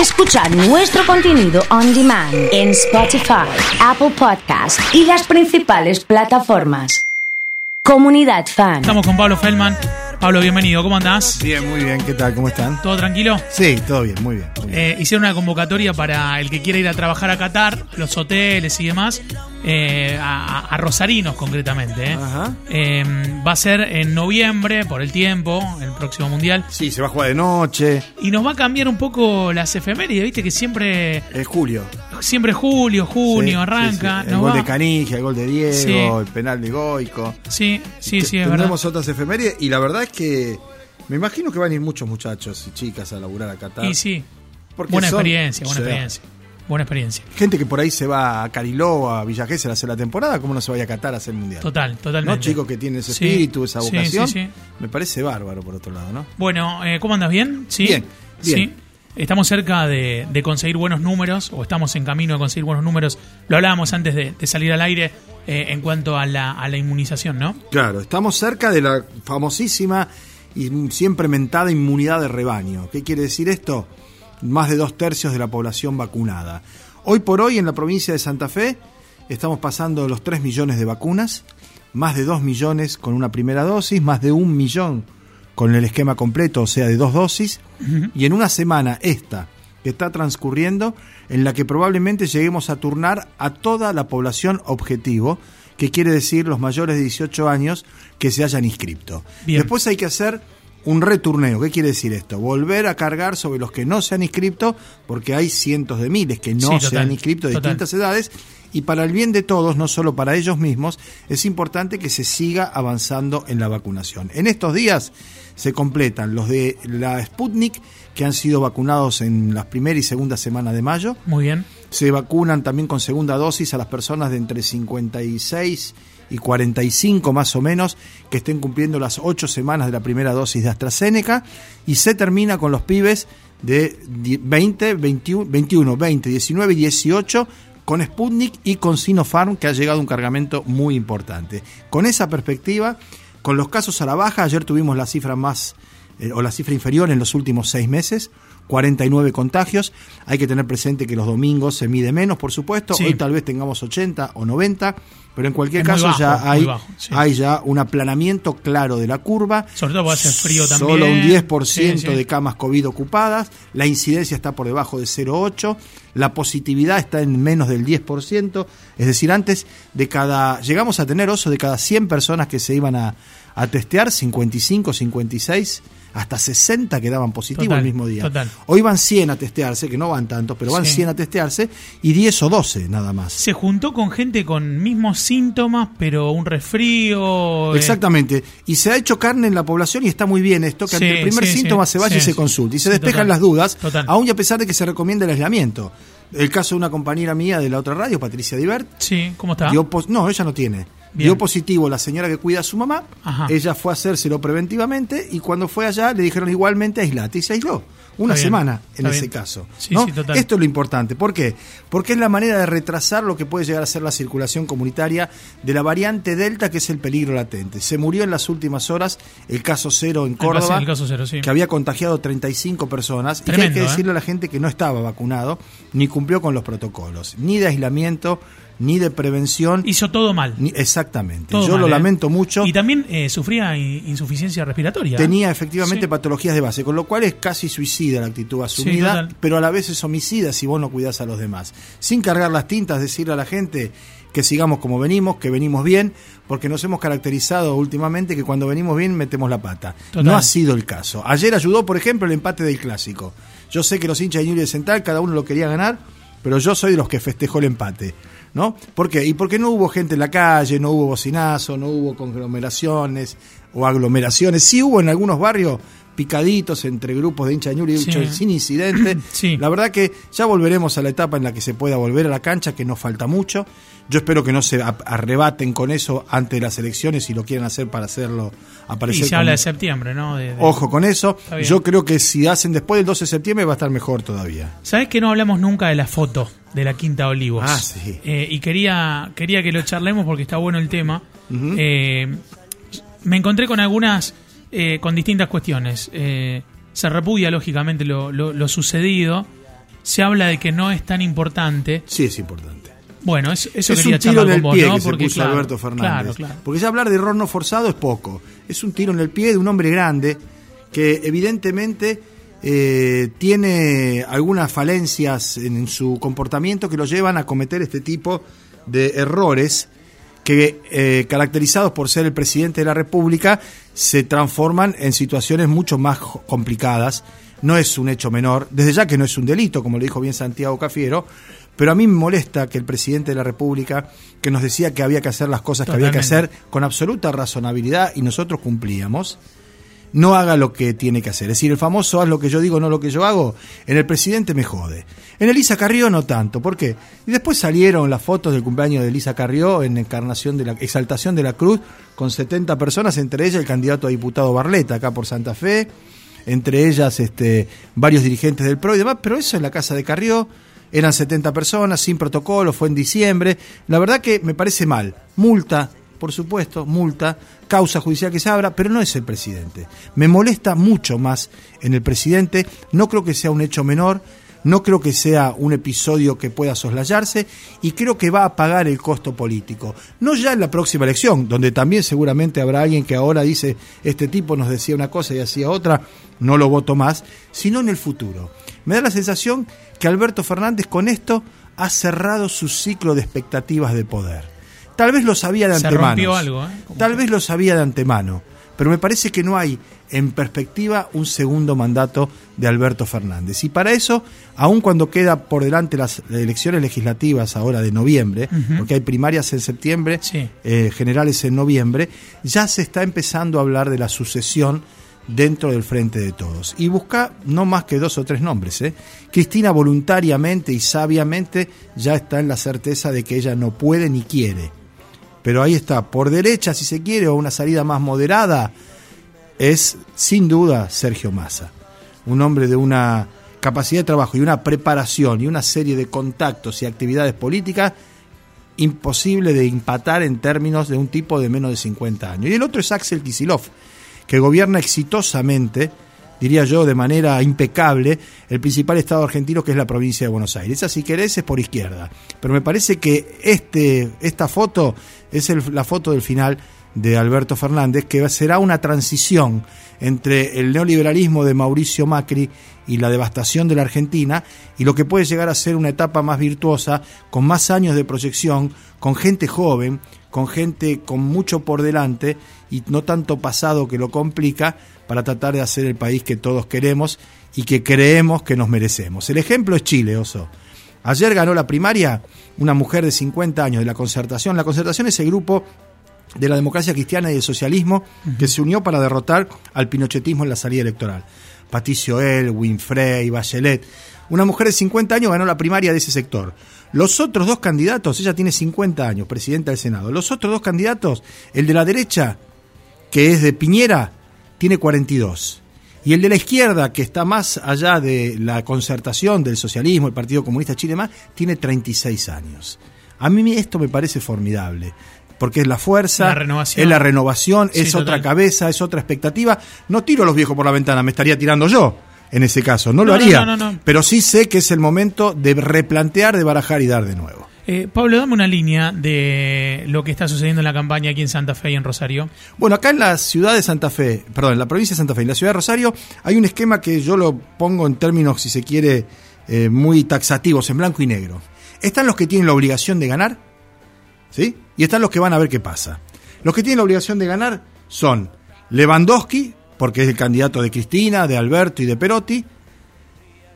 Escucha nuestro contenido on demand en Spotify, Apple Podcast y las principales plataformas. Comunidad Fan. Estamos con Pablo Feldman. Pablo, bienvenido. ¿Cómo andás? Bien, muy bien. ¿Qué tal? ¿Cómo están? ¿Todo tranquilo? Sí, todo bien, muy bien. muy bien. Eh, hicieron una convocatoria para el que quiera ir a trabajar a Qatar, los hoteles y demás, eh, a, a rosarinos concretamente. eh. Eh, va a ser en noviembre, por el tiempo, el próximo mundial. Sí, se va a jugar de noche. Y nos va a cambiar un poco las efemérides, viste que siempre, Es julio. siempre julio, junio, Sí, arranca. sí, sí. El nos gol va- de Canigia, el gol de Diego, el penal de Goico. Sí, sí, sí, es verdad. Tendremos otras efemérides y la verdad es que me imagino que van a ir muchos muchachos y chicas a laburar a Qatar. Y sí, buena son- experiencia, buena experiencia. Buena experiencia. Gente que por ahí se va a Cariló, a Villa Gesell a hacer la temporada, ¿cómo no se vaya a Qatar a hacer el mundial? Total, totalmente. ¿No? Chicos que tienen ese Sí, espíritu, esa vocación. sí, sí. Me parece bárbaro por otro lado, ¿no? Bueno, eh, ¿cómo andas? ¿Bien? ¿Sí? Bien, bien. Estamos cerca de, de conseguir buenos números, o estamos en camino de conseguir buenos números. Lo hablábamos antes de, de salir al aire eh, en cuanto a la, a la inmunización, ¿no? Claro, estamos cerca de la famosísima y siempre mentada inmunidad de rebaño. ¿Qué quiere decir esto? Más de dos tercios de la población vacunada. Hoy por hoy en la provincia de Santa Fe estamos pasando los 3 millones de vacunas, más de 2 millones con una primera dosis, más de un millón con el esquema completo, o sea, de dos dosis, y en una semana esta que está transcurriendo, en la que probablemente lleguemos a turnar a toda la población objetivo, que quiere decir los mayores de 18 años que se hayan inscripto. Bien. Después hay que hacer un returneo. ¿Qué quiere decir esto? Volver a cargar sobre los que no se han inscripto, porque hay cientos de miles que no Sí, total, se han inscrito de total. distintas edades. Y para el bien de todos, no solo para ellos mismos, es importante que se siga avanzando en la vacunación. En estos días se completan los de la Sputnik, que han sido vacunados en las primera y segunda semana de mayo. Muy bien. Se vacunan también con segunda dosis a las personas de entre 56 y 45 más o menos que estén cumpliendo las 8 semanas de la primera dosis de AstraZeneca y se termina con los pibes de di- 20, 21, 21, 20, 19 y 18 con Sputnik y con Sinopharm que ha llegado un cargamento muy importante. Con esa perspectiva, con los casos a la baja, ayer tuvimos la cifra más eh, o la cifra inferior en los últimos seis meses, 49 contagios. Hay que tener presente que los domingos se mide menos, por supuesto. Sí. Hoy tal vez tengamos 80 o 90, pero en cualquier Es caso bajo, ya hay, bajo, sí. hay ya un aplanamiento claro de la curva. Sobre todo hace frío también. Solo un 10% Sí, sí. de camas COVID ocupadas, la incidencia está por debajo de 0,8, la positividad está en menos del 10%, es decir, antes de cada, llegamos a tener oso de cada 100 personas que se iban a, a testear, 55, 56, hasta 60 quedaban positivos Total, el mismo día. total. Hoy van 100 a testearse, que no van tantos, pero van Sí. 100 a testearse, y 10 o 12 nada más. Se juntó con gente con mismos síntomas, pero un resfrío. eh, Exactamente. Y se ha hecho carne en la población y está muy bien esto, que Sí, ante el primer sí, síntoma sí, se vaya y se consulte. Y se despejan total, las dudas, aún y a pesar de que se recomienda el aislamiento. El caso de una compañera mía de la otra radio, Patricia Divert, Sí, ¿cómo está? dio no, ella no tiene. Bien. Dio positivo la señora que cuida a su mamá, Ajá. ella fue a hacérselo preventivamente y cuando fue allá le dijeron igualmente aislate y se aisló. Una Está bien, semana en está ese bien. caso. Sí, ¿no? sí. Esto es lo importante. ¿Por qué? Porque es la manera de retrasar lo que puede llegar a ser la circulación comunitaria de la variante Delta, que es el peligro latente. Se murió en las últimas horas el caso cero en Córdoba, el caso cero, sí. que había contagiado 35 personas. y que hay que ¿eh? decirle a la gente que no estaba vacunado, ni cumplió con los protocolos, ni de aislamiento, ni de prevención. Hizo todo mal. ni- exactamente. Todo Yo mal, lo ¿eh? lamento mucho. Y también eh, sufría insuficiencia respiratoria. Tenía efectivamente Sí. patologías de base, con lo cual es casi suicida la actitud asumida, pero a la vez es homicida si vos no cuidás a los demás. Sin cargar las tintas, decirle a la gente que sigamos como venimos, que venimos bien, porque nos hemos caracterizado últimamente que cuando venimos bien metemos la pata. Total. No ha sido el caso. Ayer ayudó, por ejemplo, el empate del clásico. Yo sé que los hinchas de Ñuble Central, cada uno lo quería ganar, pero yo soy de los que festejó el empate. ¿No? ¿Por qué? Y porque no hubo gente en la calle, no hubo bocinazo, no hubo conglomeraciones o aglomeraciones. Sí hubo en algunos barrios picaditos entre grupos de hincha de y Sí. sin incidente. Sí. La verdad que ya volveremos a la etapa en la que se pueda volver a la cancha, que nos falta mucho. Yo espero que no se arrebaten con eso ante las elecciones si lo quieren hacer para hacerlo Y aparecer. se como- habla de septiembre, ¿no? De- de- Ojo con eso. Yo creo que si hacen después del 12 de septiembre va a estar mejor todavía. ¿Sabés que no hablamos nunca de la foto de la Quinta Olivos? Ah, sí. Eh, y quería, quería que lo charlemos porque está bueno el tema. Eh, me encontré con algunas, eh, con distintas cuestiones. Eh, se repudia, lógicamente, lo, lo- lo sucedido. se habla de que no es tan importante. Sí, es importante. Bueno, eso, eso es quería un tiro en el con vos, pie ¿no? que se Porque, puso claro, Alberto Fernández. Claro, claro. Porque ya hablar de error no forzado es poco. Es un tiro en el pie de un hombre grande que evidentemente eh, tiene algunas falencias en, su comportamiento que lo llevan a cometer este tipo de errores que, eh, caracterizados por ser el presidente de la República, se transforman en situaciones mucho más complicadas. No es un hecho menor, desde ya que no es un delito, como le dijo bien Santiago Cafiero, pero a mí me molesta que el presidente de la República, que nos decía que había que hacer las cosas que había que hacer con absoluta razonabilidad y nosotros cumplíamos, no haga lo que tiene que hacer. Es decir, el famoso haz lo que yo digo, no lo que yo hago, en el presidente me jode. En Elisa Carrió no tanto. ¿Por qué? Y después salieron las fotos del cumpleaños de Elisa Carrió en encarnación de la exaltación de la cruz con 70 personas, entre ellas el candidato a diputado Barleta, acá por Santa Fe, entre ellas este, varios dirigentes del PRO y demás, pero eso en la casa de Carrió. Eran 70 personas, sin protocolo, fue en diciembre. La verdad que me parece mal. Multa, por supuesto, multa, causa judicial que se abra, pero no es el presidente. Me molesta mucho más en el presidente, no creo que sea un hecho menor, no creo que sea un episodio que pueda soslayarse y creo que va a pagar el costo político. No ya en la próxima elección, donde también seguramente habrá alguien que ahora dice, este tipo nos decía una cosa y hacía otra, no lo voto más, sino en el futuro. Me da la sensación que Alberto Fernández con esto ha cerrado su ciclo de expectativas de poder. Tal vez lo sabía de Se antemano. rompió algo, ¿eh? Tal que- vez lo sabía de antemano. Pero me parece que no hay en perspectiva un segundo mandato de Alberto Fernández. Y para eso, aun cuando queda por delante las elecciones legislativas ahora de noviembre, porque hay primarias en septiembre, Sí. eh, generales en noviembre, ya se está empezando a hablar de la sucesión dentro del frente de todos. Y busca no más que dos o tres nombres. ¿eh? Cristina voluntariamente y sabiamente ya está en la certeza de que ella no puede ni quiere. Pero ahí está, por derecha si se quiere, o una salida más moderada, es sin duda Sergio Massa. Un hombre de una capacidad de trabajo y una preparación y una serie de contactos y actividades políticas imposible de empatar en términos de un tipo de menos de 50 años. Y el otro es Axel Kisilov, que gobierna exitosamente, diría yo, de manera impecable, el principal estado argentino que es la provincia de Buenos Aires. Esa, si querés, es por izquierda. Pero me parece que este, esta foto es el- la foto del final de Alberto Fernández, que será una transición entre el neoliberalismo de Mauricio Macri y la devastación de la Argentina, y lo que puede llegar a ser una etapa más virtuosa, con más años de proyección, con gente joven, con gente con mucho por delante y no tanto pasado que lo complica, para tratar de hacer el país que todos queremos y que creemos que nos merecemos. El ejemplo es Chile, Oso. Ayer ganó la primaria una mujer de 50 años de la concertación. La concertación es el grupo de la democracia cristiana y del socialismo que se unió para derrotar al pinochetismo en la salida electoral. Patricio El, Winfrey, Bachelet. Una mujer de 50 años ganó la primaria de ese sector. Los otros dos candidatos, ella tiene 50 años, presidenta del Senado. Los otros dos candidatos, el de la derecha, que es de Piñera, tiene 42. Y el de la izquierda, que está más allá de la concertación del socialismo, el Partido Comunista Chile y más, tiene 36 años. A mí esto me parece formidable, porque es la fuerza, La renovación. es la renovación, Sí, es otra cabeza, es otra expectativa. No tiro a los viejos por la ventana, me estaría tirando yo en ese caso, no, lo No, haría. no, no, no. Pero sí sé que es el momento de replantear, de barajar y dar de nuevo. Eh, Pablo, dame una línea de lo que está sucediendo en la campaña aquí en Santa Fe y en Rosario. Bueno, acá en la ciudad de Santa Fe, perdón, en la provincia de Santa Fe, en la ciudad de Rosario, hay un esquema que yo lo pongo en términos, si se quiere, eh, muy taxativos, en blanco y negro. Están los que tienen la obligación de ganar, ¿sí? Y están los que van a ver qué pasa. Los que tienen la obligación de ganar son Lewandowski, porque es el candidato de Cristina, de Alberto y de Perotti,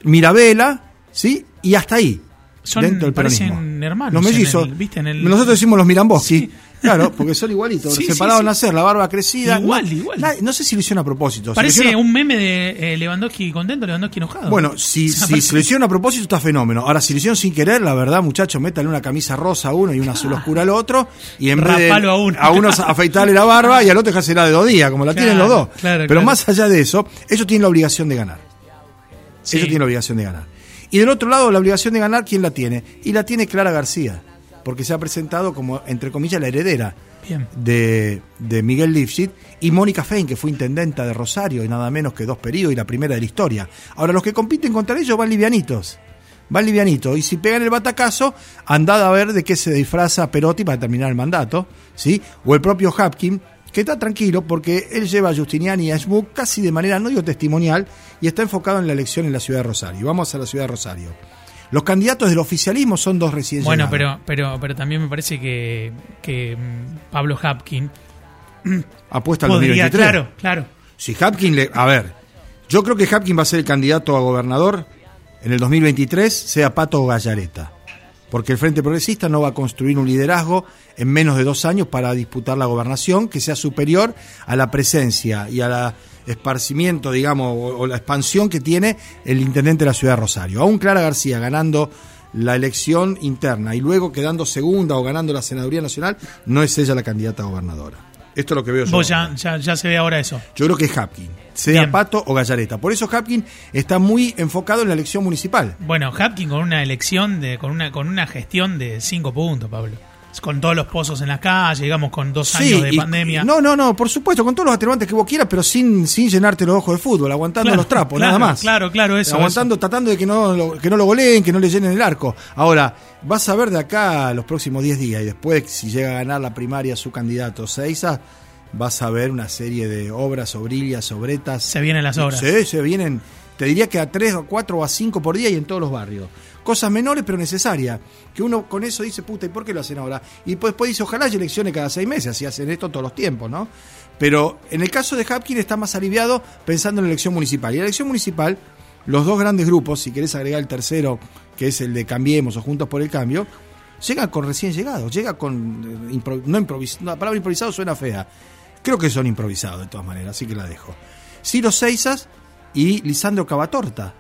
Mirabella, ¿sí? Y hasta ahí. Son, dentro del parecen peronismo. hermanos Los en mellizos. el- ¿viste? En el- Nosotros decimos los Miramboski. Sí. Claro, porque son igualitos, Sí, separados sí, al sí. nacer, la barba crecida. Igual, igual. no sé si lo hicieron a propósito. Parece hicieron- un meme de eh, Lewandowski contento, Lewandowski enojado. Bueno, si, O sea, si parece- se lo hicieron a propósito está fenómeno. Ahora, si lo hicieron sin querer, la verdad, muchachos, métale una camisa rosa a uno y una azul oscura al otro. Y en vez de Rapalo a uno. a uno afeitarle la barba y al otro dejársela de dos días, como la Claro, tienen los dos. claro, Pero claro. más allá de eso, ellos tienen la obligación de ganar. Ellos tienen la obligación de ganar. Y del otro lado, la obligación de ganar, ¿quién la tiene? Y la tiene Clara García, porque se ha presentado como, entre comillas, la heredera Bien. de, de Miguel Lifshitz y Mónica Fein, que fue intendenta de Rosario y nada menos que dos periodos y la primera de la historia. Ahora, los que compiten contra ellos van livianitos. van livianito. Y si pegan el batacazo, andad a ver de qué se disfraza Perotti para terminar el mandato, ¿sí? O el propio Hapkin, que está tranquilo porque él lleva a Justiniani y a Schmuck casi de manera, no digo testimonial, y está enfocado en la elección en la ciudad de Rosario. Vamos a la ciudad de Rosario. Los candidatos del oficialismo son dos recién Bueno, llegados. pero, pero, pero también me parece que, que mm, Pablo Hapkin Apuesta al podría, 2023. claro, claro. Si Hapkin le. A ver, yo creo que Hapkin va a ser el candidato a gobernador en el 2023, sea Pato o Gallareta. Porque el Frente Progresista no va a construir un liderazgo en menos de dos años para disputar la gobernación que sea superior a la presencia y a la esparcimiento, digamos, o, o la expansión que tiene el intendente de la ciudad de Rosario. Aún Clara García ganando la elección interna y luego quedando segunda o ganando la senaduría nacional, no es ella la candidata a gobernadora. Esto es lo que veo yo. Vos ya, ya, ya se ve ahora eso. Yo creo que es Hapkin, sea Bien. Pato o Gallareta. Por eso Hapkin está muy enfocado en la elección municipal. Bueno, Hapkin con una elección, de, con, una, con una gestión de cinco puntos, Pablo. Con todos los pozos en la calle, digamos, con dos años de y- pandemia. no, no, no, por supuesto, con todos los atenuantes que vos quieras, pero sin, sin llenarte los ojos de fútbol, aguantando Claro, los trapos, claro, nada más. claro, claro, eso, Aguantando, tratando de que no, lo, que no lo goleen, que no le llenen el arco. Ahora, vas a ver de acá a los próximos 10 días y después, si llega a ganar la primaria su candidato Seiza, vas a ver una serie de obras, obrillas, obretas. Se vienen las obras. Sí, se vienen, te diría que a 3 o 4 o a 5 por día y en todos los barrios. Cosas menores pero necesarias. Que uno con eso dice, puta, ¿y por qué lo hacen ahora? Y pues, después dice, ojalá haya elecciones cada seis meses, así hacen esto todos los tiempos, ¿no? Pero en el caso de Hapkin está más aliviado pensando en la elección municipal. Y la elección municipal, los dos grandes grupos, si querés agregar el tercero, que es el de Cambiemos o Juntos por el Cambio, llegan con recién llegados, llega con... eh, no improvis la palabra improvisado suena fea. Creo que son improvisados de todas maneras, así que la dejo. Ciro Seizas y Lisandro Cavatorta.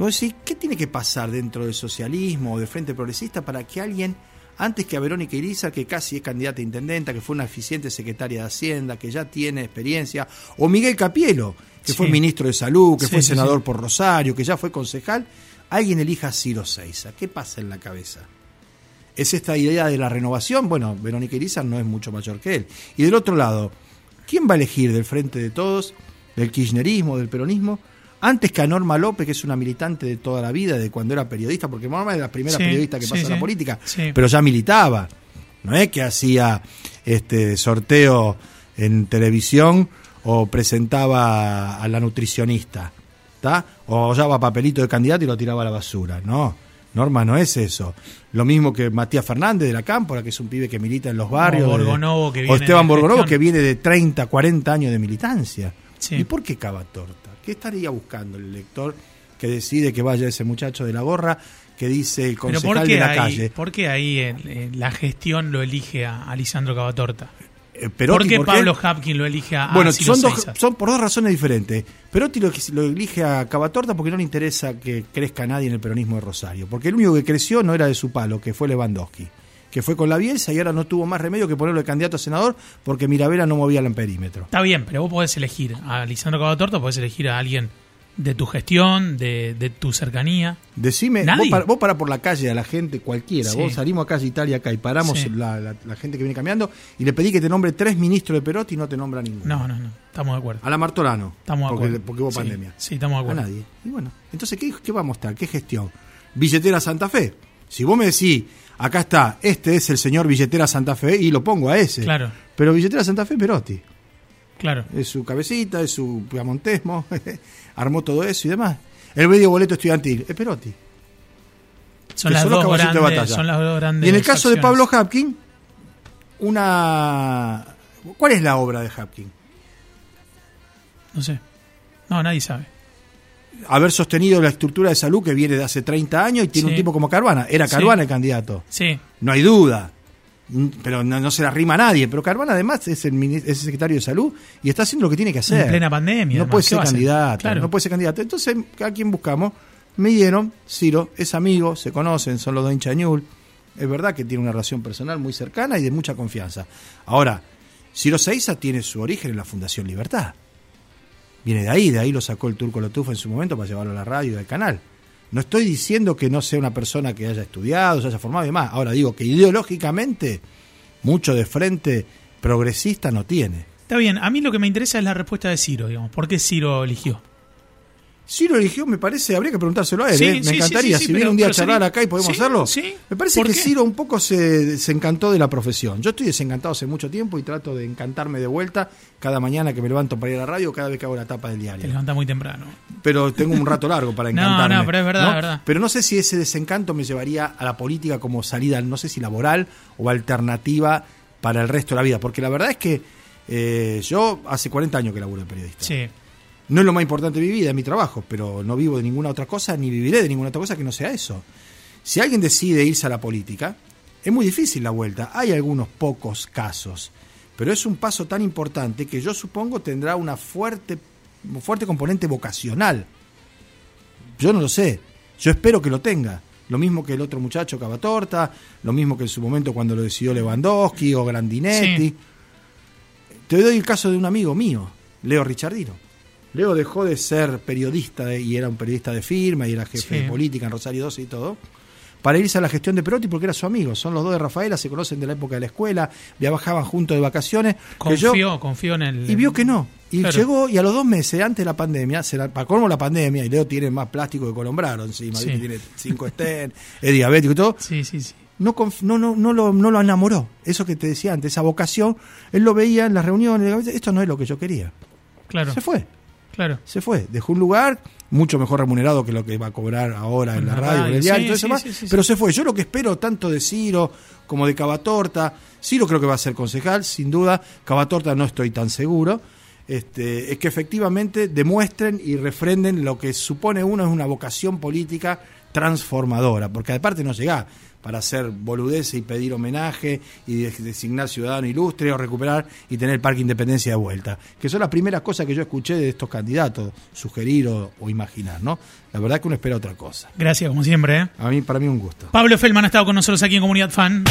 Vos decís, ¿qué tiene que pasar dentro del socialismo o del Frente Progresista para que alguien, antes que a Verónica Irizar, que casi es candidata a intendenta, que fue una eficiente secretaria de Hacienda, que ya tiene experiencia, o Miguel Capielo, que fue ministro de Salud, que Sí, fue senador sí. por Rosario, que ya fue concejal, alguien elija a Ciro Seiza? ¿Qué pasa en la cabeza? ¿Es esta idea de la renovación? Bueno, Verónica Irizar no es mucho mayor que él. Y del otro lado, ¿quién va a elegir del Frente de Todos, del kirchnerismo, del peronismo? Antes que a Norma López, que es una militante de toda la vida, de cuando era periodista, porque Norma es la primera Sí, periodista que sí, pasó a la política, pero ya militaba. No es que hacía este sorteo en televisión o presentaba a la nutricionista, ¿está? O llevaba papelito de candidato y lo tiraba a la basura. No, Norma no es eso. Lo mismo que Matías Fernández de la Cámpora, que es un pibe que milita en los barrios. Borgonovo, que o viene Esteban de Borgonovo, que viene de 30, 40 años de militancia. ¿Y por qué cava torta? ¿Qué estaría buscando el elector que decide que vaya ese muchacho de la gorra que dice el Pero concejal ¿por de qué, la ahí, calle? ¿por qué ahí eh, eh, la gestión lo elige a, a Lisandro Cavatorta? Eh, Perotti, ¿Por qué ¿por? Pablo Hapkin lo elige a, Bueno, Ciro son, dos, son por dos razones diferentes. Perotti lo, lo elige a Cavatorta porque no le interesa que crezca nadie en el peronismo de Rosario. Porque el único que creció no era de su palo, que fue Lewandowski. Que fue con la Bielsa y ahora no tuvo más remedio que ponerlo de candidato a senador porque Mirabela no movía el perímetro. Está bien, pero vos podés elegir a Lisandro Cavatorta, podés elegir a alguien de tu gestión, de, de tu cercanía. Decime, Nadie. vos, para, vos pará por la calle a la gente cualquiera, Sí. vos salimos a calle Italia acá y paramos Sí. la, la- la gente que viene caminando y le pedí que te nombre tres ministros de Perotti y no te nombra ninguno. No, no, no, estamos de acuerdo. A la Martorano. Estamos de porque, acuerdo. porque hubo Sí, pandemia. Sí, estamos de A acuerdo. nadie. Y bueno, entonces, ¿qué, qué va a mostrar? ¿Qué gestión? Billetera Santa Fe. Si vos me decís, acá está, este es el señor Billetera Santa Fe, y lo pongo a ese. Claro. Pero Billetera Santa Fe, Perotti. Claro. Es su cabecita, es su piamontesmo, armó todo eso y demás. El medio boleto estudiantil, es Perotti. Son las, son dos de grandes, batalla. son las dos grandes. Y en el caso de. Pablo Hapkin, una... ¿Cuál es la obra de Hapkin? No sé. No, nadie sabe. Haber sostenido la estructura de salud que viene de hace 30 años y tiene Sí. un tipo como Carvana. Era Sí. Carvana el candidato. Sí, No hay duda. Mm, Pero no, no se la rima a nadie. Pero Carvana además es el, es el secretario de salud y está haciendo lo que tiene que hacer. En plena pandemia, No además, puede ¿qué ser candidato. Claro. No puede ser candidato. Entonces, ¿a quién buscamos? Me dieron, Ciro, es amigo, se conocen, son los dos hinchañul. Es verdad que tiene una relación personal muy cercana y de mucha confianza. Ahora, Ciro Seiza tiene su origen en la Fundación Libertad. Viene de ahí, de ahí lo sacó el turco Lotufa en su momento para llevarlo a la radio y al canal. No estoy diciendo que no sea una persona que haya estudiado, se haya formado y demás. Ahora digo que ideológicamente mucho de frente progresista no tiene. está bien. A mí lo que me interesa es la respuesta de Ciro, digamos. ¿Por qué Ciro eligió? Ciro eligió, me parece, habría que preguntárselo a él, Sí, ¿eh? me sí, encantaría. sí, si viene un día a charlar sería- acá y podemos hacerlo. sí. Me parece ¿Por que? Ciro un poco se desencantó de la profesión. Yo estoy desencantado hace mucho tiempo y trato de encantarme de vuelta cada mañana que me levanto para ir a la radio, cada vez que hago la tapa del Te diario. levanta muy temprano. Pero tengo un rato largo para No, encantarme. no, pero es verdad, es verdad. Pero no sé si ese desencanto me llevaría a la política como salida, no sé si laboral o alternativa para el resto de la vida. Porque la verdad es que eh, yo hace 40 años que laburo de periodista. Sí. No es lo más importante de mi vida, es mi trabajo, pero no vivo de ninguna otra cosa, ni viviré de ninguna otra cosa que no sea eso. Si alguien decide irse a la política, es muy difícil la vuelta. Hay algunos pocos casos, pero es un paso tan importante que yo supongo tendrá una fuerte, fuerte componente vocacional. Yo no lo sé, yo espero que lo tenga. Lo mismo que el otro muchacho Cavatorta, lo mismo que en su momento cuando lo decidió Lewandowski o Grandinetti. Sí. Te doy el caso de un amigo mío, Leo Richardino. Leo dejó de ser periodista de- y era un periodista de firma y era jefe Sí. de política en Rosario 12 y todo, para irse a la gestión de Perotti porque era su amigo. Son los dos de Rafaela, se conocen de la época de la escuela, viajaban juntos de vacaciones. que yo- Confió, confió en el. y vio que no. Y Claro. llegó, y a los dos meses, antes de la pandemia, se la, para colmo la pandemia, y Leo tiene más plástico que Colombraro encima, Sí. tiene cinco estén, es diabético y todo, Sí, sí, sí. no, no, no, no, lo, no lo enamoró. Eso que te decía antes, esa vocación, él lo veía en las reuniones, esto no es lo que yo quería. Claro. Se fue, Claro. se fue. Dejó un lugar mucho mejor remunerado que lo que va a cobrar ahora en la radio, en el diario, sí, todo eso sí, más, sí, pero se fue. Yo lo que espero tanto de Ciro como de Cavatorta, Ciro creo que va a ser concejal, sin duda, Cavatorta no estoy tan seguro, este, es que efectivamente demuestren y refrenden lo que supone uno es una vocación política transformadora, porque aparte no llega para hacer boludeces y pedir homenaje y de- designar ciudadano ilustre o recuperar y tener el Parque Independencia de vuelta, que son las primeras cosas que yo escuché de estos candidatos, sugerir o, o imaginar, ¿no? La verdad es que uno espera otra cosa. Gracias, como siempre. ¿eh? A mí, para mí un gusto. Pablo Feldman ha estado con nosotros aquí en Comunidad Fan.